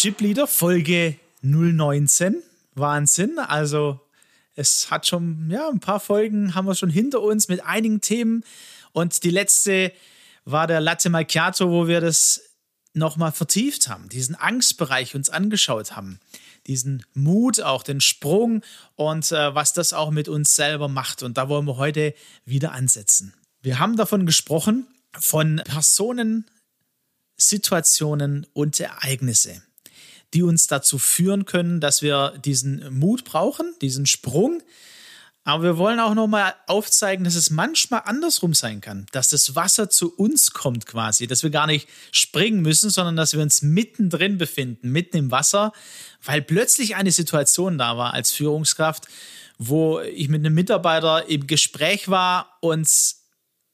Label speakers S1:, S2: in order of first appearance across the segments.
S1: Chipleader Folge 019. Wahnsinn. Also es hat schon, ja, ein paar Folgen haben wir schon hinter uns mit einigen Themen. Und die letzte war der Latte Macchiato, wo wir das nochmal vertieft haben, diesen Angstbereich uns angeschaut haben, diesen Mut, auch den Sprung und äh, was das auch mit uns selber macht. Und da wollen wir heute wieder ansetzen. Wir haben davon gesprochen, von Personen, Situationen und Ereignisse, die uns dazu führen können, dass wir diesen Mut brauchen, diesen Sprung, aber wir wollen auch nochmal aufzeigen, dass es manchmal andersrum sein kann, dass das Wasser zu uns kommt quasi, dass wir gar nicht springen müssen, sondern dass wir uns mittendrin befinden, mitten im Wasser, weil plötzlich eine Situation da war als Führungskraft, wo ich mit einem Mitarbeiter im Gespräch war und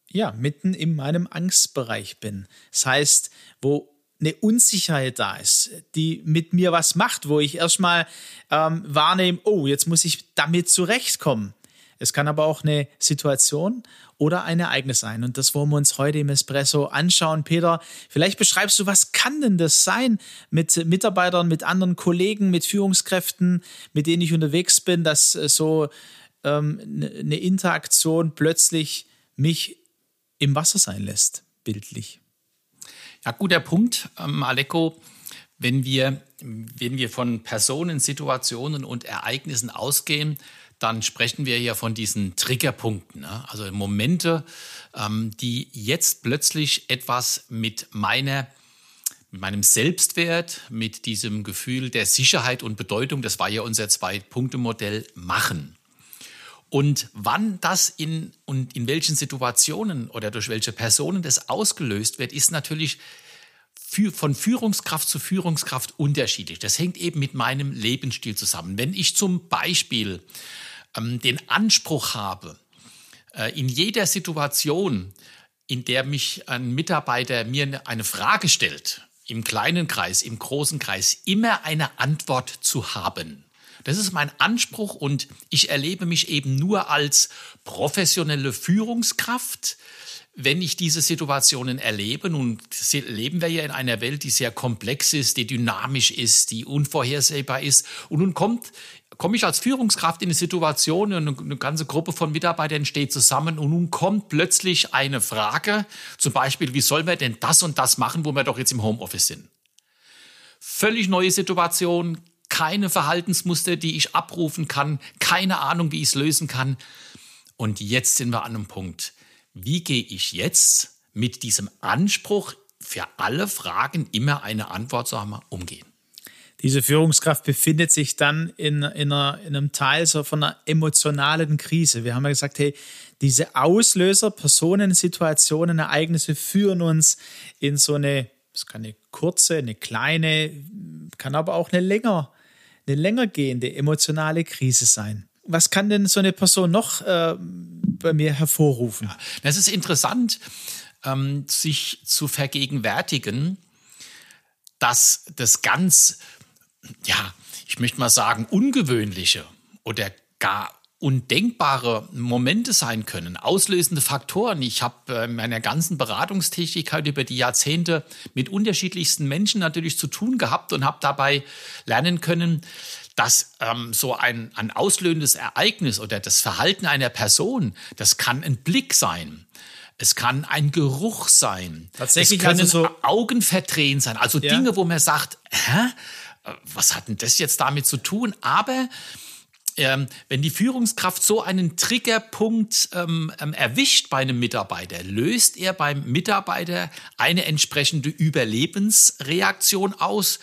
S1: ja, mitten in meinem Angstbereich bin. Das heißt, wo eine Unsicherheit da ist, die mit mir was macht, wo ich erstmal ähm, wahrnehme, oh, jetzt muss ich damit zurechtkommen. Es kann aber auch eine Situation oder ein Ereignis sein. Und das wollen wir uns heute im Espresso anschauen. Peter, vielleicht beschreibst du, was kann denn das sein mit Mitarbeitern, mit anderen Kollegen, mit Führungskräften, mit denen ich unterwegs bin, dass so ähm, eine Interaktion plötzlich mich im Wasser sein lässt, bildlich.
S2: Ja, guter Punkt, ähm, Aleko. Wenn wir, wenn wir von Personen, Situationen und Ereignissen ausgehen, dann sprechen wir ja von diesen Triggerpunkten, ne? also Momente, ähm, die jetzt plötzlich etwas mit meiner mit meinem Selbstwert, mit diesem Gefühl der Sicherheit und Bedeutung, das war ja unser Zwei-Punkte-Modell, machen. Und wann das in und in welchen Situationen oder durch welche Personen das ausgelöst wird, ist natürlich für, von Führungskraft zu Führungskraft unterschiedlich. Das hängt eben mit meinem Lebensstil zusammen. Wenn ich zum Beispiel ähm, den Anspruch habe, äh, in jeder Situation, in der mich ein Mitarbeiter mir eine Frage stellt, im kleinen Kreis, im großen Kreis, immer eine Antwort zu haben. Das ist mein Anspruch und ich erlebe mich eben nur als professionelle Führungskraft, wenn ich diese Situationen erlebe, nun leben wir ja in einer Welt, die sehr komplex ist, die dynamisch ist, die unvorhersehbar ist. Und nun kommt, komme ich als Führungskraft in eine Situation, eine, eine ganze Gruppe von Mitarbeitern steht zusammen und nun kommt plötzlich eine Frage, zum Beispiel, wie sollen wir denn das und das machen, wo wir doch jetzt im Homeoffice sind? Völlig neue Situation, keine Verhaltensmuster, die ich abrufen kann, keine Ahnung, wie ich es lösen kann. Und jetzt sind wir an einem Punkt wie gehe ich jetzt mit diesem Anspruch, für alle Fragen immer eine Antwort zu haben, umgehen?
S1: Diese Führungskraft befindet sich dann in, in, einer, in einem Teil so von einer emotionalen Krise. Wir haben ja gesagt, hey, diese Auslöser, Personen, Situationen, Ereignisse führen uns in so eine, es kann eine kurze, eine kleine, kann aber auch eine länger, eine länger gehende emotionale Krise sein. Was kann denn so eine Person noch äh, bei mir hervorrufen. Ja,
S2: das ist interessant, ähm, sich zu vergegenwärtigen, dass das ganz, ja, ich möchte mal sagen, ungewöhnliche oder gar undenkbare Momente sein können, auslösende Faktoren. Ich habe äh, in meiner ganzen Beratungstätigkeit über die Jahrzehnte mit unterschiedlichsten Menschen natürlich zu tun gehabt und habe dabei lernen können, dass ähm, so ein, ein auslösendes Ereignis oder das Verhalten einer Person, das kann ein Blick sein. Es kann ein Geruch sein. Tatsächlich es können also so Augenverdrehen sein. Also ja. Dinge, wo man sagt, hä? Was hat denn das jetzt damit zu tun? Aber ähm, wenn die Führungskraft so einen Triggerpunkt ähm, ähm, erwischt bei einem Mitarbeiter, löst er beim Mitarbeiter eine entsprechende Überlebensreaktion aus,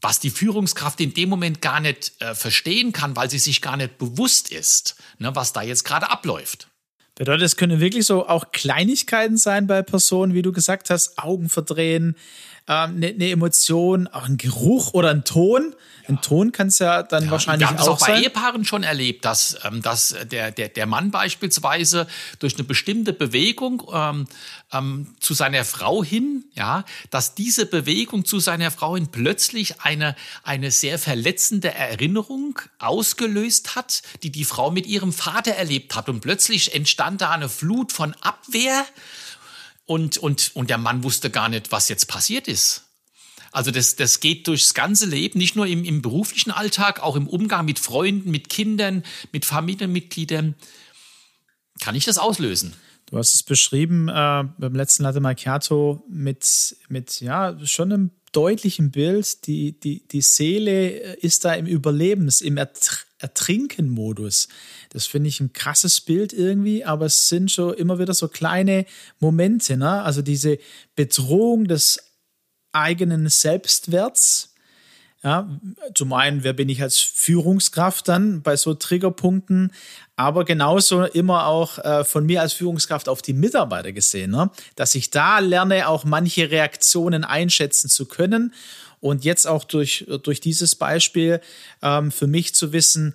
S2: was die Führungskraft in dem Moment gar nicht äh, verstehen kann, weil sie sich gar nicht bewusst ist, ne, was da jetzt gerade abläuft.
S1: Bedeutet, es können wirklich so auch Kleinigkeiten sein bei Personen, wie du gesagt hast, Augen verdrehen, eine ähm, ne, ne Emotion, auch ein Geruch oder ein Ton. Ja. Ein Ton kann es ja dann ja, wahrscheinlich auch sein. Wir haben es auch
S2: bei Ehepaaren schon erlebt, dass, ähm, dass der, der, der Mann beispielsweise durch eine bestimmte Bewegung ähm, ähm, zu seiner Frau hin, ja, dass diese Bewegung zu seiner Frau hin plötzlich eine, eine sehr verletzende Erinnerung ausgelöst hat, die die Frau mit ihrem Vater erlebt hat. Und plötzlich entstand da eine Flut von Abwehr und, und, und der Mann wusste gar nicht, was jetzt passiert ist. Also das, das geht durchs ganze Leben, nicht nur im, im beruflichen Alltag, auch im Umgang mit Freunden, mit Kindern, mit Familienmitgliedern. Kann ich das auslösen?
S1: Du hast es beschrieben äh, beim letzten Latte Macchiato mit, mit ja, schon einem deutlichen Bild. Die, die, die Seele ist da im Überlebens-, im Ertrinken-Modus. Das finde ich ein krasses Bild irgendwie, aber es sind schon immer wieder so kleine Momente. Ne? Also diese Bedrohung des eigenen Selbstwerts. Ja, zum einen, wer bin ich als Führungskraft dann bei so Triggerpunkten, aber genauso immer auch äh, von mir als Führungskraft auf die Mitarbeiter gesehen, ne? dass ich da lerne, auch manche Reaktionen einschätzen zu können und jetzt auch durch, durch dieses Beispiel ähm, für mich zu wissen,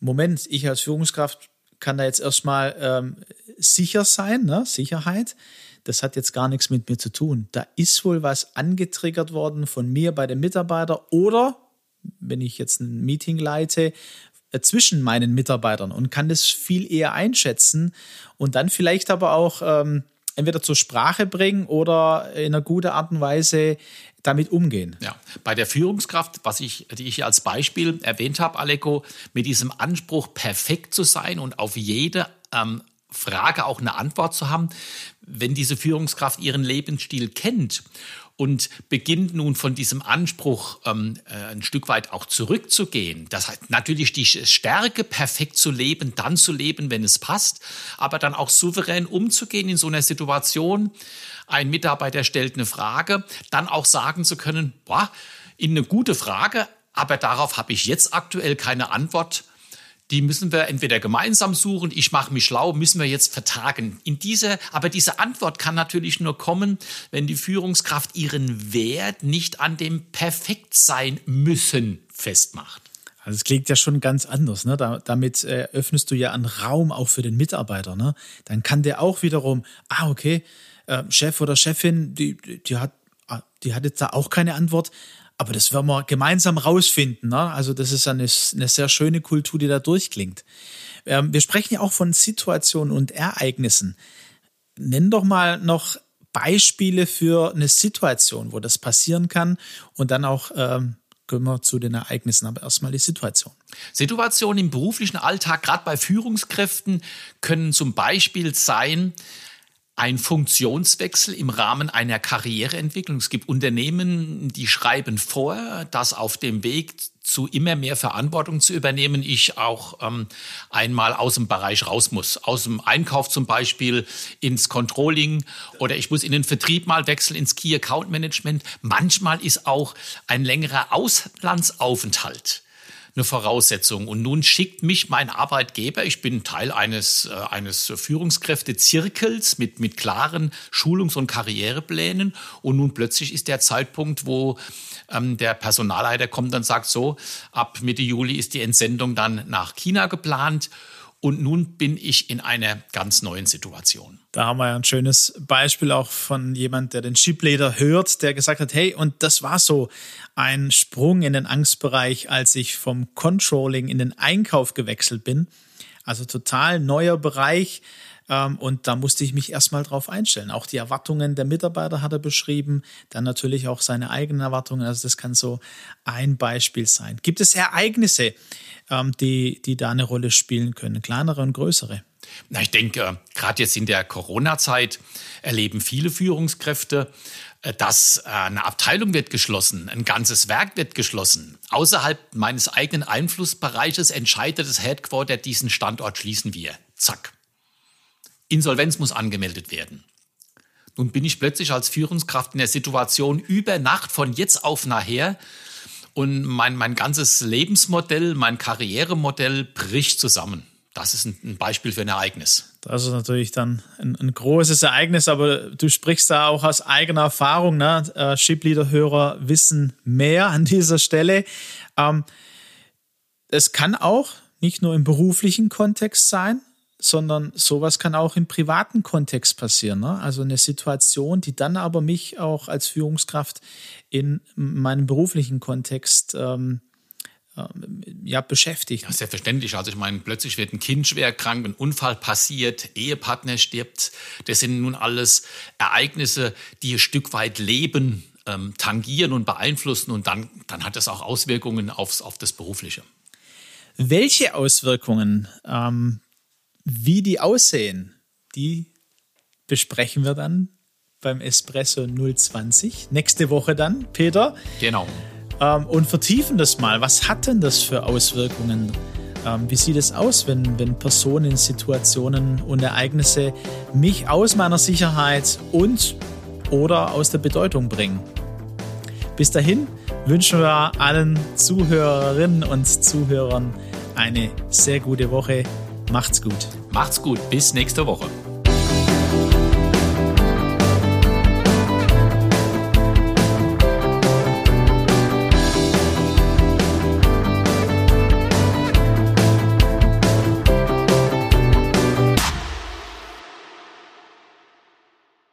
S1: Moment, ich als Führungskraft kann da jetzt erstmal ähm, sicher sein, ne? Sicherheit. Das hat jetzt gar nichts mit mir zu tun. Da ist wohl was angetriggert worden von mir bei den Mitarbeitern oder, wenn ich jetzt ein Meeting leite, äh, zwischen meinen Mitarbeitern und kann das viel eher einschätzen und dann vielleicht aber auch ähm, entweder zur Sprache bringen oder in einer guten Art und Weise damit umgehen.
S2: Ja, bei der Führungskraft, was ich, die ich als Beispiel erwähnt habe, Aleko, mit diesem Anspruch, perfekt zu sein und auf jede ähm, Frage auch eine Antwort zu haben, wenn diese Führungskraft ihren Lebensstil kennt und beginnt nun von diesem Anspruch ähm, äh, ein Stück weit auch zurückzugehen. Das heißt natürlich die Stärke, perfekt zu leben, dann zu leben, wenn es passt, aber dann auch souverän umzugehen in so einer Situation. Ein Mitarbeiter stellt eine Frage, dann auch sagen zu können, boah, in eine gute Frage, aber darauf habe ich jetzt aktuell keine Antwort die müssen wir entweder gemeinsam suchen, ich mache mich schlau, müssen wir jetzt vertagen. In dieser, aber diese Antwort kann natürlich nur kommen, wenn die Führungskraft ihren Wert nicht an dem Perfektsein müssen festmacht.
S1: Also es klingt ja schon ganz anders. Ne? Da, damit äh, öffnest du ja einen Raum auch für den Mitarbeiter. Ne? Dann kann der auch wiederum, ah, okay, äh, Chef oder Chefin, die, die, hat, ah, die hat jetzt da auch keine Antwort. Aber das werden wir gemeinsam rausfinden. Ne? Also das ist eine, eine sehr schöne Kultur, die da durchklingt. Ähm, wir sprechen ja auch von Situationen und Ereignissen. Nenn doch mal noch Beispiele für eine Situation, wo das passieren kann und dann auch ähm, gehen wir zu den Ereignissen, aber erstmal die Situation.
S2: Situationen im beruflichen Alltag, gerade bei Führungskräften, können zum Beispiel sein, ein Funktionswechsel im Rahmen einer Karriereentwicklung. Es gibt Unternehmen, die schreiben vor, dass auf dem Weg zu immer mehr Verantwortung zu übernehmen, ich auch ähm, einmal aus dem Bereich raus muss. Aus dem Einkauf zum Beispiel ins Controlling oder ich muss in den Vertrieb mal wechseln, ins Key Account Management. Manchmal ist auch ein längerer Auslandsaufenthalt eine Voraussetzung. Und nun schickt mich mein Arbeitgeber, ich bin Teil eines, äh, eines Führungskräftezirkels mit, mit klaren Schulungs- und Karriereplänen. Und nun plötzlich ist der Zeitpunkt, wo ähm, der Personalleiter kommt und sagt, so, ab Mitte Juli ist die Entsendung dann nach China geplant. Und nun bin ich in einer ganz neuen Situation.
S1: Da haben wir ja ein schönes Beispiel auch von jemand, der den Chipleader hört, der gesagt hat, hey, und das war so ein Sprung in den Angstbereich, als ich vom Controlling in den Einkauf gewechselt bin. Also total neuer Bereich. Ähm, und da musste ich mich erstmal drauf einstellen. Auch die Erwartungen der Mitarbeiter hat er beschrieben, dann natürlich auch seine eigenen Erwartungen. Also das kann so ein Beispiel sein. Gibt es Ereignisse, ähm, die, die da eine Rolle spielen können, kleinere und größere?
S2: Na, ich denke, gerade jetzt in der Corona-Zeit erleben viele Führungskräfte, äh, dass äh, eine Abteilung wird geschlossen, ein ganzes Werk wird geschlossen. Außerhalb meines eigenen Einflussbereiches entscheidet das Headquarter, diesen Standort schließen wir. Zack. Insolvenz muss angemeldet werden. Nun bin ich plötzlich als Führungskraft in der Situation über Nacht von jetzt auf nachher und mein, mein ganzes Lebensmodell, mein Karrieremodell bricht zusammen. Das ist ein, Beispiel für ein Ereignis.
S1: Das ist natürlich dann ein, ein, großes Ereignis, aber du sprichst da auch aus eigener Erfahrung. Ne? Äh, Shipleader-Hörer wissen mehr an dieser Stelle. Ähm, es kann auch nicht nur im beruflichen Kontext sein, sondern sowas kann auch im privaten Kontext passieren. Ne? Also eine Situation, die dann aber mich auch als Führungskraft in meinem beruflichen Kontext ähm, ähm, ja, beschäftigt. Ja,
S2: selbstverständlich. Also ich meine, plötzlich wird ein Kind schwer krank, ein Unfall passiert, Ehepartner stirbt. Das sind nun alles Ereignisse, die ein Stück weit Leben ähm, tangieren und beeinflussen und dann, dann hat das auch Auswirkungen aufs, auf das Berufliche.
S1: Welche Auswirkungen ähm, wie die aussehen, die besprechen wir dann beim Espresso 020. Nächste Woche dann, Peter.
S2: Genau.
S1: Ähm, und vertiefen das mal. Was hat denn das für Auswirkungen? Ähm, wie sieht es aus, wenn, wenn Personen, Situationen und Ereignisse mich aus meiner Sicherheit und oder aus der Bedeutung bringen? Bis dahin wünschen wir allen Zuhörerinnen und Zuhörern eine sehr gute Woche. Macht's gut.
S2: Macht's gut. Bis nächste Woche.